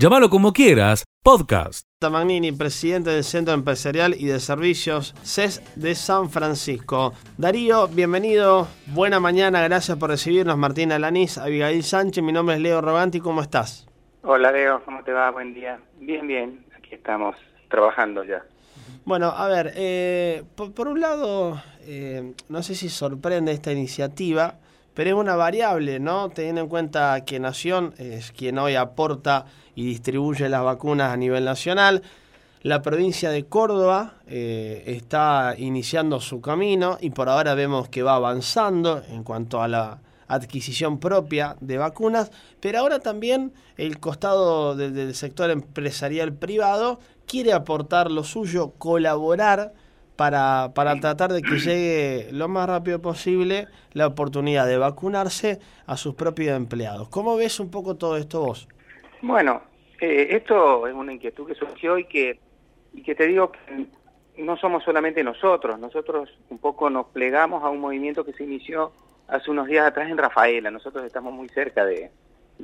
Llámalo como quieras, podcast. Magnini, presidente del Centro Empresarial y de Servicios CES de San Francisco. Darío, bienvenido, buena mañana, gracias por recibirnos. Martina Lanís, Abigail Sánchez, mi nombre es Leo Roganti, ¿cómo estás? Hola Leo, ¿cómo te va? Buen día. Bien, bien, aquí estamos trabajando ya. Bueno, a ver, eh, por, un lado, eh, no sé si sorprende esta iniciativa, pero es una variable, ¿no? Teniendo en cuenta que Nación es quien hoy aporta y distribuye las vacunas a nivel nacional. La provincia de Córdoba eh, está iniciando su camino y por ahora vemos que va avanzando en cuanto a la adquisición propia de vacunas, pero ahora también el costado del sector empresarial privado quiere aportar lo suyo, colaborar para, para tratar de que llegue lo más rápido posible la oportunidad de vacunarse a sus propios empleados. ¿Cómo ves un poco todo esto vos? Bueno, eh, esto es una inquietud que surgió y que, y que te digo que no somos solamente nosotros, nosotros un poco nos plegamos a un movimiento que se inició hace unos días atrás en Rafaela, nosotros estamos muy cerca de,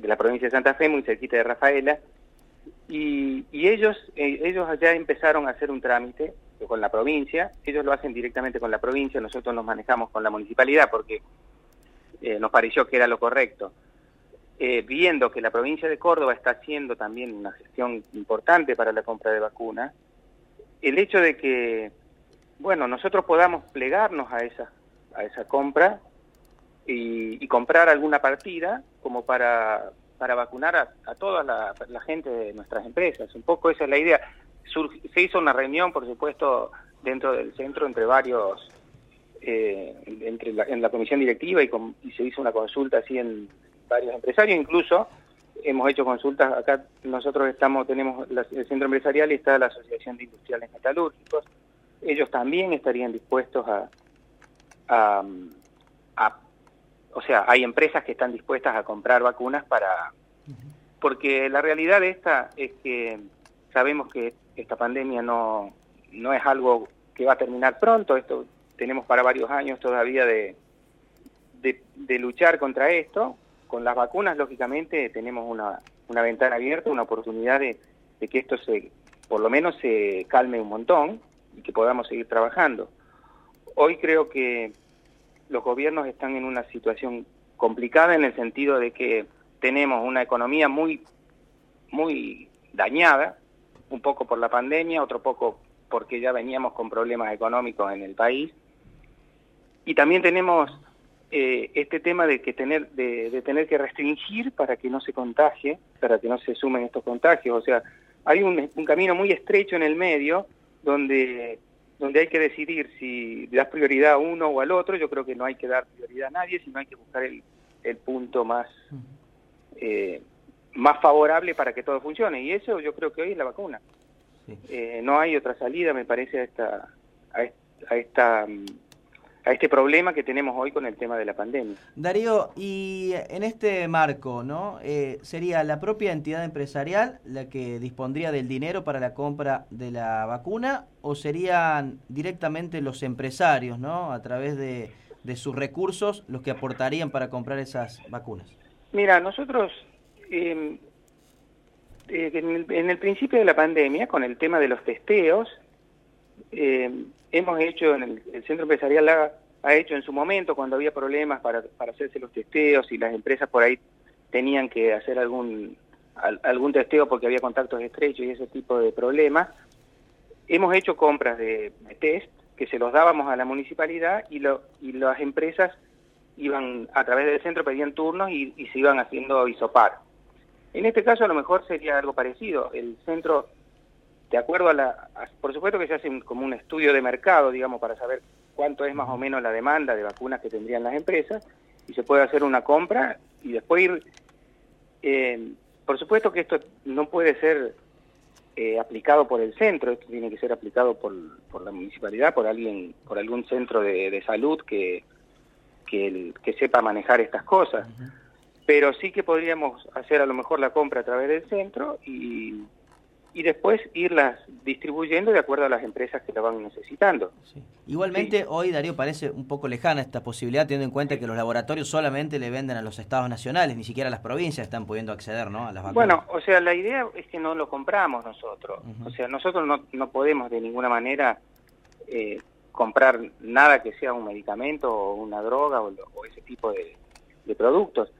la provincia de Santa Fe, muy cerquita de Rafaela, y, ellos, eh, ellos allá empezaron a hacer un trámite con la provincia, ellos lo hacen directamente con la provincia, nosotros nos manejamos con la municipalidad porque eh, nos pareció que era lo correcto. Eh, viendo que la provincia de Córdoba está haciendo también una gestión importante para la compra de vacunas, el hecho de que, bueno, nosotros podamos plegarnos a esa, a esa compra y, comprar alguna partida como para, para vacunar a, toda la, gente de nuestras empresas. Un poco esa es la idea. se hizo una reunión, por supuesto, dentro del centro entre varios, eh, entre en la comisión directiva y, y se hizo una consulta así en varios empresarios, incluso hemos hecho consultas, acá nosotros estamos, tenemos el centro empresarial y está la Asociación de Industriales Metalúrgicos, ellos también estarían dispuestos a, a, o sea, hay empresas que están dispuestas a comprar vacunas para, porque la realidad esta es que sabemos que esta pandemia no, no es algo que va a terminar pronto, esto tenemos para varios años todavía de, de luchar contra esto, con las vacunas, lógicamente, tenemos una, una ventana abierta, una oportunidad de, que esto se, por lo menos se calme un montón y que podamos seguir trabajando. Hoy creo que los gobiernos están en una situación complicada en el sentido de que tenemos una economía muy, muy dañada, un poco por la pandemia, otro poco porque ya veníamos con problemas económicos en el país, y también tenemos eh, este tema de que tener de, tener que restringir para que no se contagie, para que no se sumen estos contagios, o sea, hay un, camino muy estrecho en el medio donde donde hay que decidir si das prioridad a uno o al otro, yo creo que no hay que dar prioridad a nadie, sino hay que buscar el, el punto más eh, más favorable para que todo funcione, y eso yo creo que hoy es la vacuna. Eh, no hay otra salida, me parece, a esta, a esta mm, a este problema que tenemos hoy con el tema de la pandemia. Darío, y en este marco, ¿no? Eh, ¿Sería la propia entidad empresarial la que dispondría del dinero para la compra de la vacuna o serían directamente los empresarios, ¿no? A través de, sus recursos los que aportarían para comprar esas vacunas? Mira, nosotros em, eh, en, el, principio de la pandemia, con el tema de los testeos, eh, hemos hecho en el, centro empresarial ha, hecho en su momento cuando había problemas para, hacerse los testeos y las empresas por ahí tenían que hacer algún algún testeo porque había contactos estrechos y ese tipo de problemas. Hemos hecho compras de, test que se los dábamos a la municipalidad y, lo, y las empresas iban a través del centro, pedían turnos y, y se iban haciendo isopar. En este caso a lo mejor sería algo parecido. El centro de acuerdo a la, por supuesto que se hace como un estudio de mercado, digamos, para saber cuánto es más o menos la demanda de vacunas que tendrían las empresas, y se puede hacer una compra y después ir, eh, por supuesto que esto no puede ser eh, aplicado por el centro, esto tiene que ser aplicado por, por la municipalidad, por alguien, por algún centro de, salud que, que, que, sepa manejar estas cosas. Pero sí que podríamos hacer a lo mejor la compra a través del centro y y después irlas distribuyendo de acuerdo a las empresas que la van necesitando. Igualmente, hoy Darío parece un poco lejana esta posibilidad, teniendo en cuenta que los laboratorios solamente le venden a los estados nacionales, ni siquiera las provincias están pudiendo acceder ¿no? a las vacunas. Bueno, o sea, la idea es que no lo compramos nosotros. O sea, nosotros no, no podemos de ninguna manera eh, comprar nada que sea un medicamento o una droga o, ese tipo de, de productos.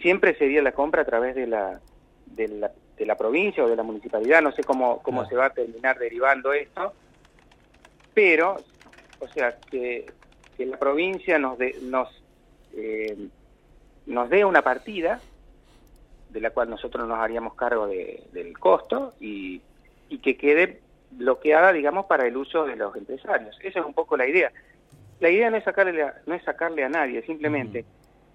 Siempre sería la compra a través de la, de la de la provincia o de la municipalidad, no sé cómo, cómo se va a terminar derivando esto, pero, o sea, que, que la provincia nos, de, nos, eh, nos dé una partida de la cual nosotros nos haríamos cargo de, del costo y, y que quede bloqueada, digamos, para el uso de los empresarios. Esa es un poco la idea. La idea no es sacarle a, no es sacarle a nadie, simplemente,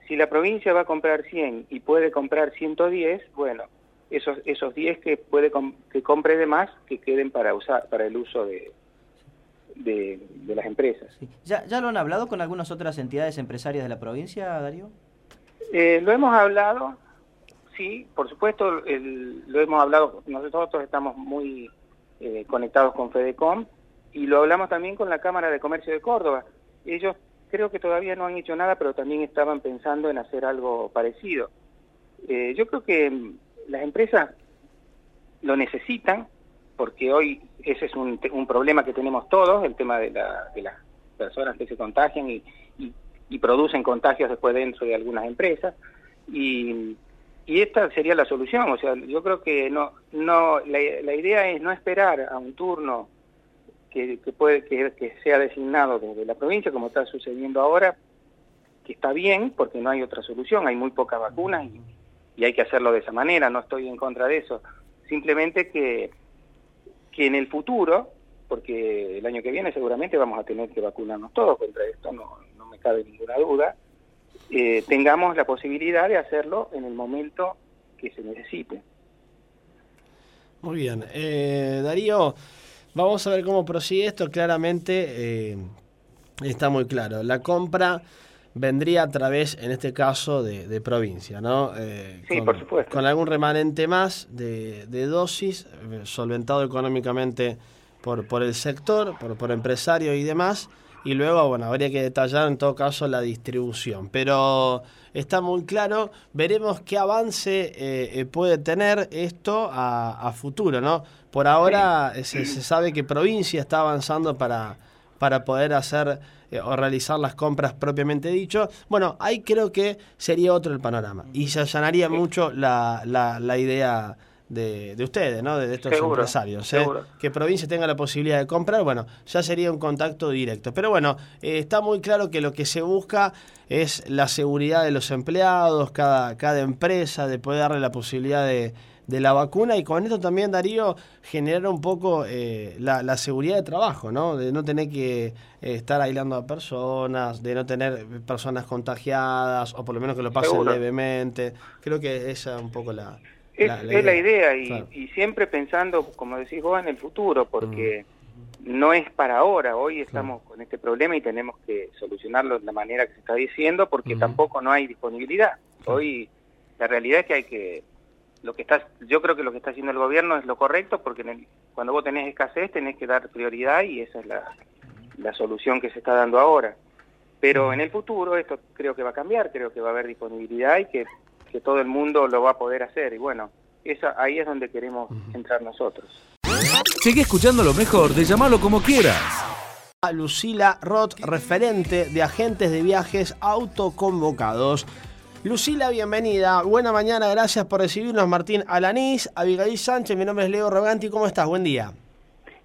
si la provincia va a comprar 100 y puede comprar 110, bueno, esos esos 10 que puede que compre de más que queden para usar para el uso de de, las empresas. ¿Ya, ¿Ya lo han hablado con algunas otras entidades empresarias de la provincia, Darío? Eh, lo hemos hablado, sí, por supuesto, lo hemos hablado, nosotros estamos muy eh, conectados con FEDECOM y lo hablamos también con la Cámara de Comercio de Córdoba. Ellos creo que todavía no han hecho nada, pero también estaban pensando en hacer algo parecido. Eh, yo creo que las empresas lo necesitan, porque hoy ese es un, un problema que tenemos todos, el tema de, la, de las personas que se contagian y, y, producen contagios después dentro de algunas empresas. Y, y esta sería la solución. O sea, yo creo que no, no, la, la idea es no esperar a un turno que, que puede que, que, sea designado desde la provincia, como está sucediendo ahora, que está bien, porque no hay otra solución, hay muy pocas vacunas y y hay que hacerlo de esa manera, no estoy en contra de eso. Simplemente que, que en el futuro, porque el año que viene seguramente vamos a tener que vacunarnos todos contra esto, no, no me cabe ninguna duda, eh, tengamos la posibilidad de hacerlo en el momento que se necesite. Muy bien. Eh, Darío, vamos a ver cómo prosigue esto. Claramente eh, está muy claro. La compra vendría a través, en este caso, de, provincia, ¿no? Eh, sí, con, por supuesto. Con algún remanente más de, dosis, eh, solventado económicamente por, por el sector, por, por empresarios y demás. Y luego, bueno, habría que detallar en todo caso la distribución. Pero está muy claro, veremos qué avance eh, puede tener esto a, futuro, ¿no? Por ahora se, se sabe que provincia está avanzando para, para poder hacer eh, o realizar las compras propiamente dicho. Bueno, ahí creo que sería otro el panorama y se allanaría mucho la, la, idea de, de, ustedes, ¿no? De, estos empresarios. ¿eh? Que provincia tenga la posibilidad de comprar, bueno, ya sería un contacto directo. Pero bueno, eh, está muy claro que lo que se busca es la seguridad de los empleados, cada, cada empresa, de poder darle la posibilidad de de la vacuna y con esto también, Darío, generar un poco eh, la, seguridad de trabajo, ¿no? De no tener que eh, estar aislando a personas, de no tener personas contagiadas o por lo menos que lo pasen levemente. Creo que esa es un poco la... Es la, idea, es la idea y, siempre pensando, como decís vos, en el futuro, porque no es para ahora. Hoy estamos con este problema y tenemos que solucionarlo de la manera que se está diciendo porque tampoco no hay disponibilidad. Hoy la realidad es que hay que lo que está, yo creo que lo que está haciendo el gobierno es lo correcto porque cuando vos tenés escasez tenés que dar prioridad y esa es la, la solución que se está dando ahora. Pero en el futuro esto creo que va a cambiar, creo que va a haber disponibilidad y que, que todo el mundo lo va a poder hacer. Y bueno, esa, ahí es donde queremos entrar nosotros. Sigue escuchando lo mejor de llamarlo como quieras. Lucila Roth, referente de agentes de viajes autoconvocados. Lucila, bienvenida. Buena mañana, gracias por recibirnos. Martín Alanís, Abigail Sánchez, mi nombre es Leo Roganti. ¿Cómo estás? Buen día.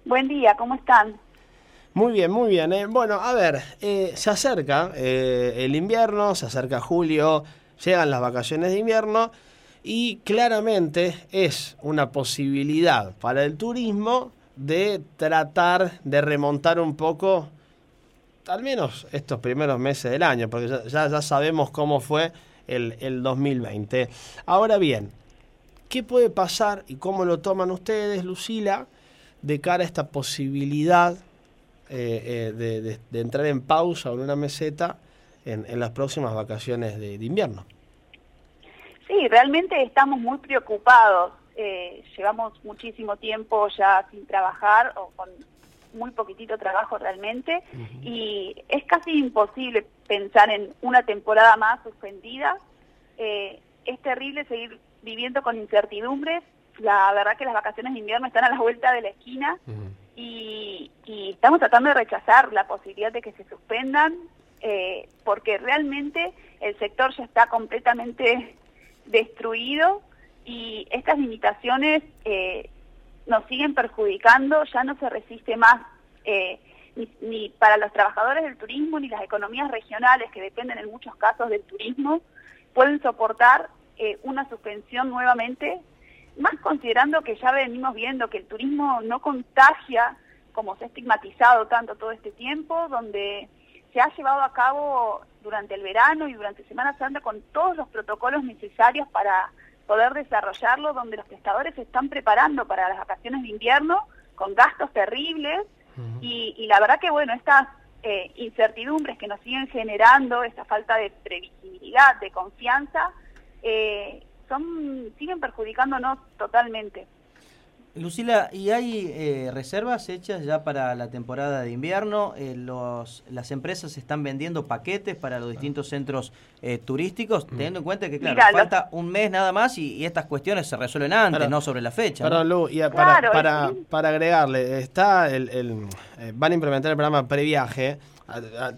Buen día, ¿cómo están? Muy bien, muy bien. Eh. Bueno, a ver, eh, se acerca eh, el invierno, se acerca julio, llegan las vacaciones de invierno y claramente es una posibilidad para el turismo de tratar de remontar un poco, al menos estos primeros meses del año, porque ya, ya sabemos cómo fue el, el 2020. Ahora bien, ¿qué puede pasar y cómo lo toman ustedes, Lucila, de cara a esta posibilidad eh, eh, de, entrar en pausa o en una meseta en, en las próximas vacaciones de, invierno? Sí, realmente estamos muy preocupados. eh, llevamos muchísimo tiempo ya sin trabajar o con muy poquitito trabajo realmente y es casi imposible pensar en una temporada más suspendida. Eh, es terrible seguir viviendo con incertidumbres. La verdad que las vacaciones de invierno están a la vuelta de la esquina y, estamos tratando de rechazar la posibilidad de que se suspendan eh, porque realmente el sector ya está completamente destruido y estas limitaciones eh, nos siguen perjudicando, ya no se resiste más eh, ni, para los trabajadores del turismo ni las economías regionales que dependen en muchos casos del turismo pueden soportar eh, una suspensión nuevamente, más considerando que ya venimos viendo que el turismo no contagia como se ha estigmatizado tanto todo este tiempo, donde se ha llevado a cabo durante el verano y durante Semana Santa con todos los protocolos necesarios para poder desarrollarlo, donde los prestadores se están preparando para las vacaciones de invierno con gastos terribles y, la verdad que bueno, estas eh, incertidumbres que nos siguen generando, esta falta de previsibilidad, de confianza, eh, son siguen perjudicándonos totalmente. Lucila, ¿y hay eh, reservas hechas ya para la temporada de invierno? Eh, los, ¿Las empresas están vendiendo paquetes para los distintos centros eh, turísticos? Mm. Teniendo en cuenta que, claro, falta un mes nada más y, estas cuestiones se resuelven antes, no sobre la fecha. Perdón, Lu, y para, para, para, agregarle, está el, el van a implementar el programa previaje.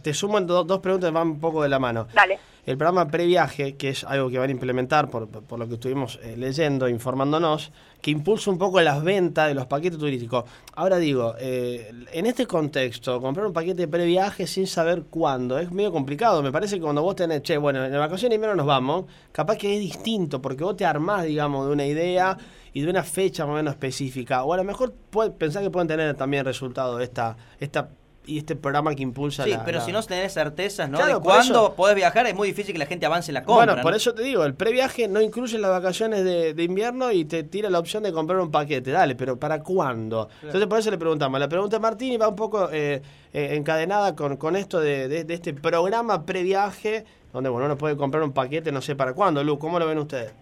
Te sumo en dos preguntas van un poco de la mano. Dale. El programa previaje, que es algo que van a implementar por, por lo que estuvimos leyendo, informándonos, que impulsa un poco las ventas de los paquetes turísticos. Ahora digo, eh, en este contexto, comprar un paquete de previaje sin saber cuándo es medio complicado. Me parece que cuando vos tenés, che, bueno, en la vacación de invierno nos vamos, capaz que es distinto, porque vos te armás, digamos, de una idea y de una fecha más o menos específica. O a lo mejor puede, pensar que pueden tener también resultado esta, esta y este programa que impulsa sí, pero si no tenés certezas ¿no? de cuándo podés viajar, es muy difícil que la gente avance la compra. Bueno, por eso te digo, el previaje no incluye las vacaciones de, invierno y te tira la opción de comprar un paquete. Dale, pero ¿para cuándo? Entonces por eso le preguntamos. La pregunta de Martín va un poco eh, eh, encadenada con, con esto de, este programa previaje, donde bueno, uno puede comprar un paquete no sé para cuándo. Lu, ¿cómo lo ven ustedes?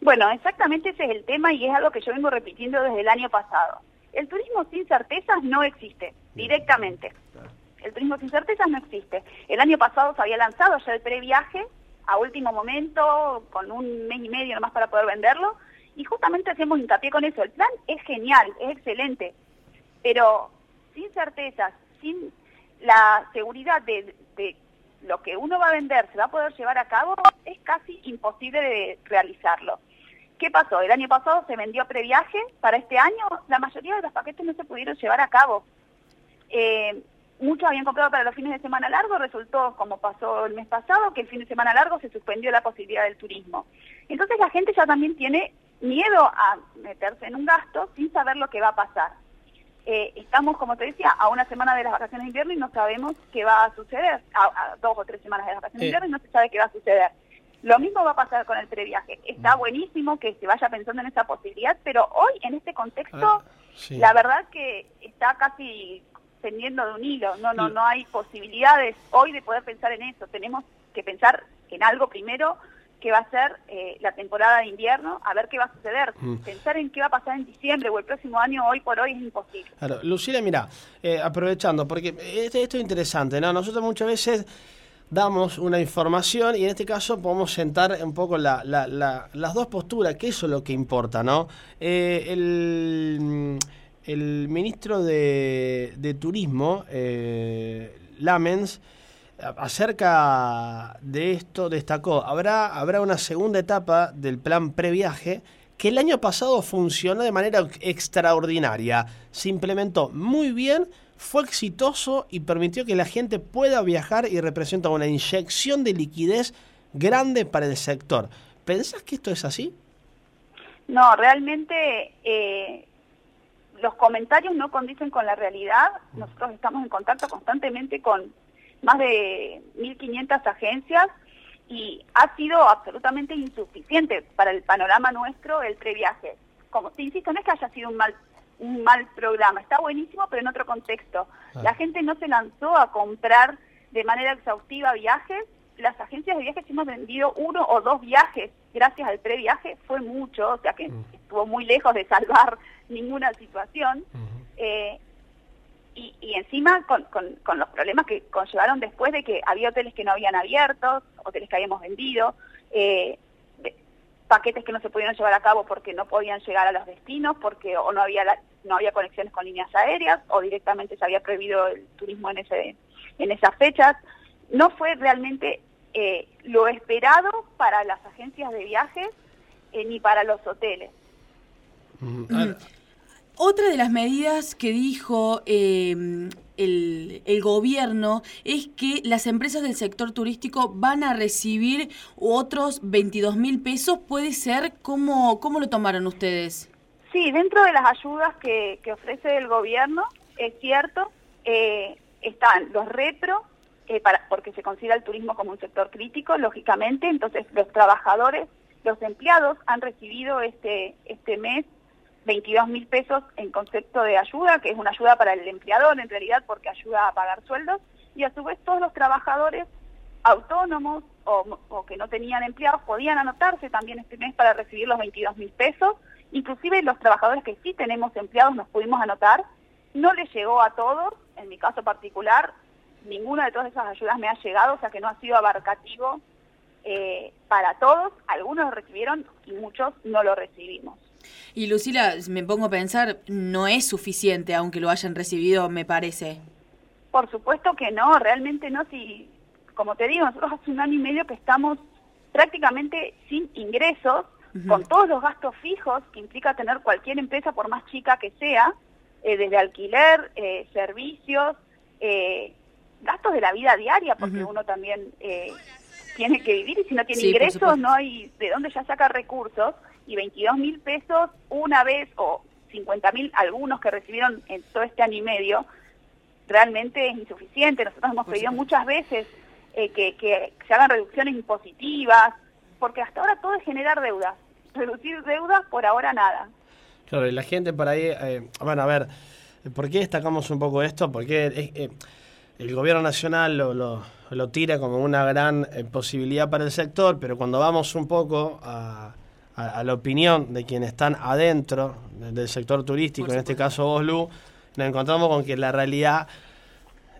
Bueno, exactamente ese es el tema y es algo que yo vengo repitiendo desde el año pasado. El turismo sin certezas no existe, directamente. El turismo sin certezas no existe. El año pasado se había lanzado ya el previaje, a último momento, con un mes y medio nomás para poder venderlo, y justamente hacemos hincapié con eso. El plan es genial, es excelente, pero sin certezas, sin la seguridad de, de lo que uno va a vender se va a poder llevar a cabo, es casi imposible de realizarlo. ¿Qué pasó? El año pasado se vendió previaje, para este año la mayoría de los paquetes no se pudieron llevar a cabo. Eh, muchos habían comprado para los fines de semana largos, resultó, como pasó el mes pasado, que el fin de semana largo se suspendió la posibilidad del turismo. Entonces la gente ya también tiene miedo a meterse en un gasto sin saber lo que va a pasar. Eh, estamos, como te decía, a una semana de las vacaciones de invierno y no sabemos qué va a suceder, a, dos o tres semanas de las vacaciones de invierno y no se sabe qué va a suceder. Lo mismo va a pasar con el previaje. Está mm. buenísimo que se vaya pensando en esa posibilidad, pero hoy, en este contexto, ah, la verdad que está casi pendiendo de un hilo. No, no, no hay posibilidades hoy de poder pensar en eso. Tenemos que pensar en algo primero que va a ser eh, la temporada de invierno, a ver qué va a suceder. Mm. Pensar en qué va a pasar en diciembre o el próximo año, hoy por hoy, es imposible. Claro, Lucila, mira, eh, aprovechando, porque esto, esto es interesante, ¿no? Nosotros muchas veces damos una información y en este caso podemos sentar un poco la, las dos posturas, que eso es lo que importa, ¿no? Eh, el, el, ministro de, de Turismo, eh, Lamens, acerca de esto destacó, habrá, habrá una segunda etapa del plan previaje que el año pasado funcionó de manera extraordinaria, se implementó muy bien, fue exitoso y permitió que la gente pueda viajar y representa una inyección de liquidez grande para el sector. ¿Pensás que esto es así? No, realmente eh, los comentarios no condicen con la realidad. Nosotros estamos en contacto constantemente con más de 1.500 agencias y ha sido absolutamente insuficiente para el panorama nuestro el previaje. Como te insisto, no es que haya sido un mal un mal programa. Está buenísimo, pero en otro contexto. Ah. La gente no se lanzó a comprar de manera exhaustiva viajes. Las agencias de viajes hemos vendido uno o dos viajes gracias al previaje, fue mucho, o sea que mm. estuvo muy lejos de salvar ninguna situación. Eh, y, y, encima con, con, los problemas que conllevaron después de que había hoteles que no habían abierto, hoteles que habíamos vendido, eh, paquetes que no se pudieron llevar a cabo porque no podían llegar a los destinos, porque o no había no había conexiones con líneas aéreas o directamente se había prohibido el turismo en ese en esas fechas. No fue realmente eh, lo esperado para las agencias de viajes eh, ni para los hoteles. Otra de las medidas que dijo em, el, gobierno es que las empresas del sector turístico van a recibir otros 22 mil pesos. ¿Puede ser? ¿Cómo, ¿Cómo lo tomaron ustedes? Sí, dentro de las ayudas que, que ofrece el gobierno, es cierto, eh, están los retro, eh, para, porque se considera el turismo como un sector crítico, lógicamente, entonces los trabajadores, los empleados han recibido este, este mes 22 mil pesos en concepto de ayuda, que es una ayuda para el empleador en realidad porque ayuda a pagar sueldos, y a su vez todos los trabajadores autónomos o, que no tenían empleados podían anotarse también este mes para recibir los 22 mil pesos, inclusive los trabajadores que sí tenemos empleados nos pudimos anotar, no les llegó a todos, en mi caso particular, ninguna de todas esas ayudas me ha llegado, o sea que no ha sido abarcativo eh, para todos, algunos lo recibieron y muchos no lo recibimos. Y Lucila, me pongo a pensar, no es suficiente, aunque lo hayan recibido, me parece. Por supuesto que no, realmente no. Si, como te digo, nosotros hace un año y medio que estamos prácticamente sin ingresos, con todos los gastos fijos que implica tener cualquier empresa, por más chica que sea, eh, desde alquiler, eh, servicios, eh, gastos de la vida diaria, porque uno también tiene que vivir y si no tiene ingresos no hay de dónde ya saca recursos y 22 mil pesos una vez o 50 mil algunos que recibieron en todo este año y medio, realmente es insuficiente. Nosotros hemos pedido muchas veces eh, que, que, se hagan reducciones impositivas, porque hasta ahora todo es generar deudas. Reducir deudas, por ahora nada. Claro, y la gente por ahí, eh, bueno, a ver, ¿por qué destacamos un poco esto? Porque eh, el gobierno nacional lo, lo, lo, tira como una gran posibilidad para el sector, pero cuando vamos un poco a a, la opinión de quienes están adentro del sector turístico, en este caso vos, nos encontramos con que la realidad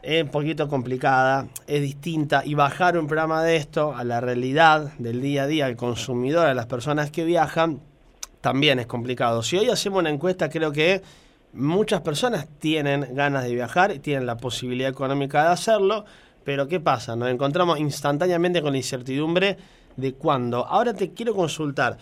es un poquito complicada, es distinta, y bajar un programa de esto a la realidad del día a día, al consumidor, a las personas que viajan, también es complicado. Si hoy hacemos una encuesta, creo que muchas personas tienen ganas de viajar y tienen la posibilidad económica de hacerlo, pero ¿qué pasa? Nos encontramos instantáneamente con la incertidumbre de cuándo. Ahora te quiero consultar.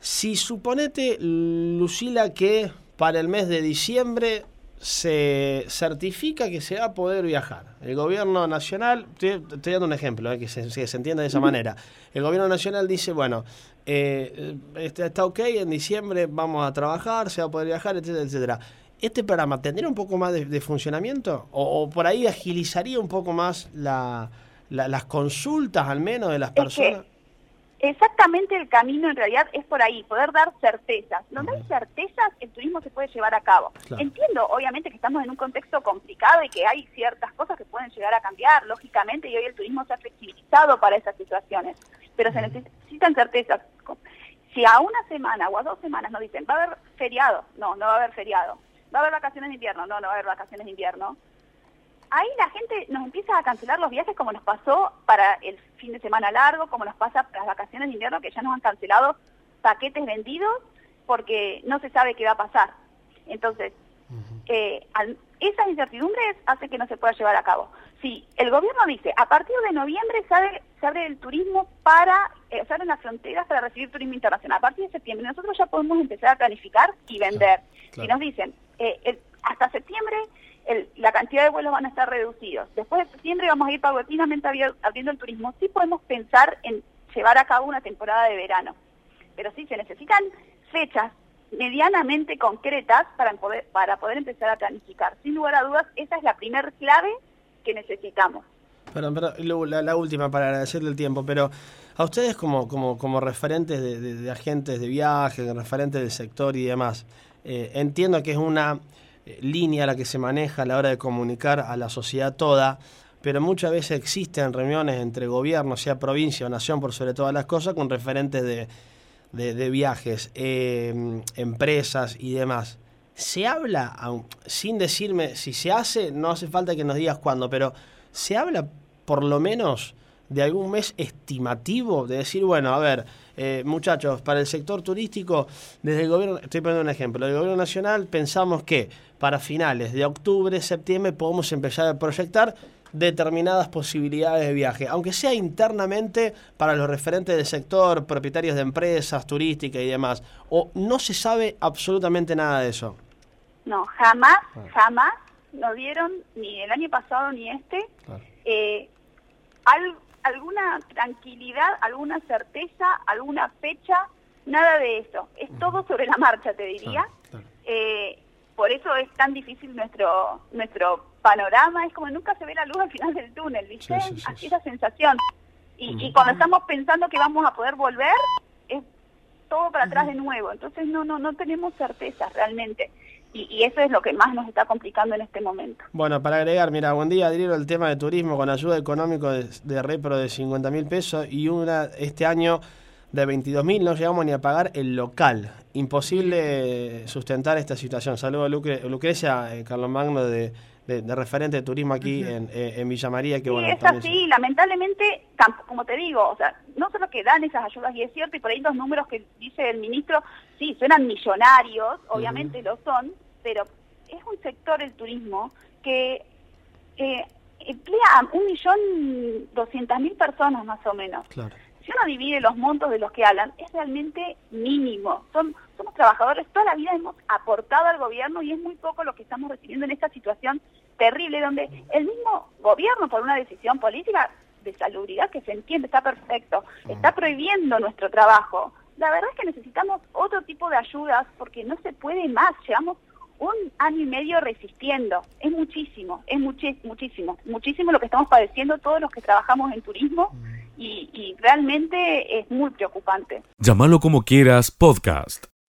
Si suponete, Lucila, que para el mes de diciembre se certifica que se va a poder viajar. El gobierno nacional, estoy, dando un ejemplo, eh, que, se, se, entienda de esa manera. El gobierno nacional dice, bueno, eh, está, está, ok, en diciembre vamos a trabajar, se va a poder viajar, etcétera, etcétera. ¿Este programa tendría un poco más de, funcionamiento? O, por ahí agilizaría un poco más la, las consultas, al menos, de las personas? Exactamente el camino en realidad es por ahí, poder dar certezas. Donde hay certezas, el turismo se puede llevar a cabo. Entiendo, obviamente, que estamos en un contexto complicado y que hay ciertas cosas que pueden llegar a cambiar, lógicamente, y hoy el turismo se ha flexibilizado para esas situaciones, pero se necesitan certezas. Si a una semana o a dos semanas nos dicen, va a haber feriado, no, no va a haber feriado. Va a haber vacaciones de invierno, no, no va a haber vacaciones de invierno ahí la gente nos empieza a cancelar los viajes como nos pasó para el fin de semana largo, como nos pasa para las vacaciones de invierno, que ya nos han cancelado paquetes vendidos porque no se sabe qué va a pasar. Entonces, eh, esas incertidumbres hace que no se pueda llevar a cabo. Si el gobierno dice, a partir de noviembre se abre, se abre el turismo para, eh, se abren las fronteras para recibir turismo internacional. A partir de septiembre nosotros ya podemos empezar a planificar y vender. Si nos dicen, eh, hasta septiembre la cantidad de vuelos van a estar reducidos. Después de septiembre vamos a ir paulatinamente abriendo el turismo. Sí podemos pensar en llevar a cabo una temporada de verano, pero sí se necesitan fechas medianamente concretas para poder, para poder empezar a planificar. Sin lugar a dudas, esa es la primer clave que necesitamos. Perdón, pero la, última para agradecerle el tiempo, pero a ustedes como, como, como referentes de, agentes de viaje, referentes del sector y demás, eh, entiendo que es una línea la que se maneja a la hora de comunicar a la sociedad toda, pero muchas veces existen reuniones entre gobierno, sea provincia o nación, por sobre todas las cosas, con referentes de, de, viajes, eh, empresas y demás, ¿se habla, sin decirme si se hace, no hace falta que nos digas cuándo, pero ¿se habla por lo menos de algún mes estimativo? De decir, bueno, a ver, eh, muchachos, para el sector turístico, desde el gobierno, estoy poniendo un ejemplo, el gobierno nacional pensamos que para finales de octubre, septiembre podemos empezar a proyectar determinadas posibilidades de viaje, aunque sea internamente para los referentes del sector, propietarios de empresas turísticas y demás, o no se sabe absolutamente nada de eso. No, jamás, Ah. jamás nos dieron, ni el año pasado ni este, Claro. eh, al- alguna tranquilidad, alguna certeza, alguna fecha, nada de eso. Es todo sobre la marcha, te diría. Claro, claro. Eh, por eso es tan difícil nuestro nuestro panorama, es como nunca se ve la luz al final del túnel, ¿viste? Sí, sí, sí, Así sí. es la sensación. Y, y cuando estamos pensando que vamos a poder volver, es todo para atrás de nuevo. Entonces no no no tenemos certeza realmente. Y, y eso es lo que más nos está complicando en este momento. Bueno, para agregar, mira, buen día, Adriero, el tema de turismo con ayuda económica de, de repro de 50 mil pesos y una este año de 22 mil, no llegamos ni a pagar el local. Imposible sustentar esta situación. Saludos a Lucre- Lucrecia, eh, Carlos Magno, de, de- de referente de turismo aquí en, eh, en Villa María, que Sí, bueno, es así, lamentablemente, como te digo, o sea, no solo que dan esas ayudas, y es cierto, y por ahí los números que dice el ministro, sí, suenan millonarios, obviamente lo son, pero es un sector, el turismo, que eh, emplea a un millón doscientas mil personas más o menos. Claro. Si uno divide los montos de los que hablan, es realmente mínimo. Son, somos trabajadores, toda la vida hemos aportado al gobierno y es muy poco lo que estamos recibiendo en esta situación terrible, donde el mismo gobierno, por una decisión política de salubridad que se entiende, está perfecto, está prohibiendo nuestro trabajo. La verdad es que necesitamos otro tipo de ayudas porque no se puede más. Llevamos un año y medio resistiendo. Es muchísimo, es muchísimo, muchísimo lo que estamos padeciendo todos los que trabajamos en turismo y, y realmente es muy preocupante. Llámalo como quieras, podcast.